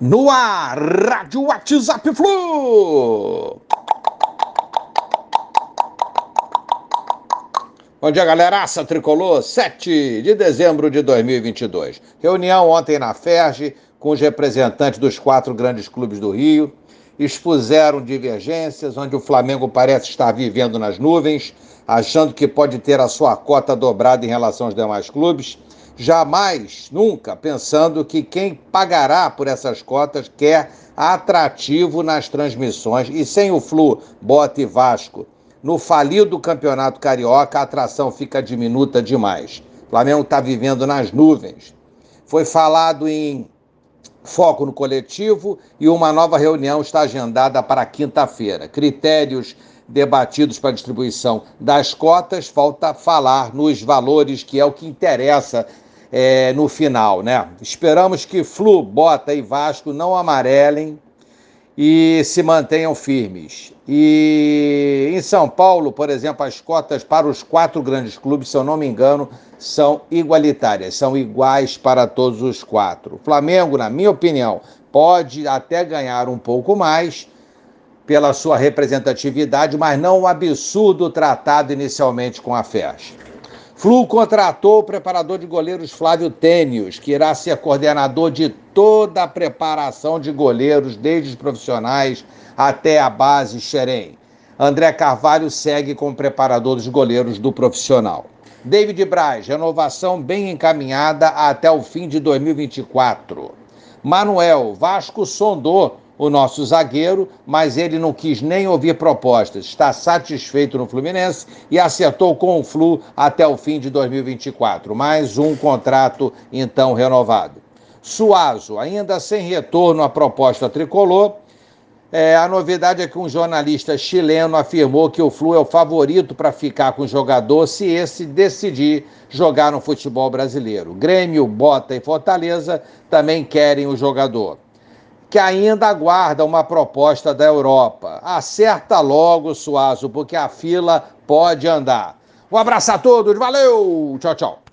No ar, Rádio WhatsApp Flu! Bom dia, galeraça tricolor, 7 de dezembro de 2022. Reunião ontem na FERJ com os representantes dos quatro grandes clubes do Rio. Expuseram divergências, onde o Flamengo parece estar vivendo nas nuvens, achando que pode ter a sua cota dobrada em relação aos demais clubes jamais, nunca, pensando que quem pagará por essas cotas quer atrativo nas transmissões. E sem o Flu, Bota e Vasco, no falido Campeonato Carioca, a atração fica diminuta demais. O Flamengo está vivendo nas nuvens. Foi falado em foco no coletivo e uma nova reunião está agendada para quinta-feira. Critérios debatidos para a distribuição das cotas, falta falar nos valores, que é o que interessa é, no final, né? Esperamos que Flu, Bota e Vasco não amarelem e se mantenham firmes. E em São Paulo, por exemplo, as cotas para os quatro grandes clubes, se eu não me engano, são igualitárias, são iguais para todos os quatro. O Flamengo, na minha opinião, pode até ganhar um pouco mais pela sua representatividade, mas não o absurdo tratado inicialmente com a FERJ. Flu contratou o preparador de goleiros Flávio Tênios, que irá ser coordenador de toda a preparação de goleiros, desde os profissionais até a base Xerém. André Carvalho segue como preparador dos goleiros do profissional. David Braz, renovação bem encaminhada até o fim de 2024. Manuel, Vasco sondou o nosso zagueiro, mas ele não quis nem ouvir propostas. Está satisfeito no Fluminense e acertou com o Flu até o fim de 2024. Mais um contrato então renovado. Suazo, ainda sem retorno à proposta tricolor. É, a novidade é que um jornalista chileno afirmou que o Flu é o favorito para ficar com o jogador se esse decidir jogar no futebol brasileiro. Grêmio, Bota e Fortaleza também querem o jogador que ainda aguarda uma proposta da Europa. Acerta logo, Suazo, porque a fila pode andar. Um abraço a todos, valeu! Tchau, tchau.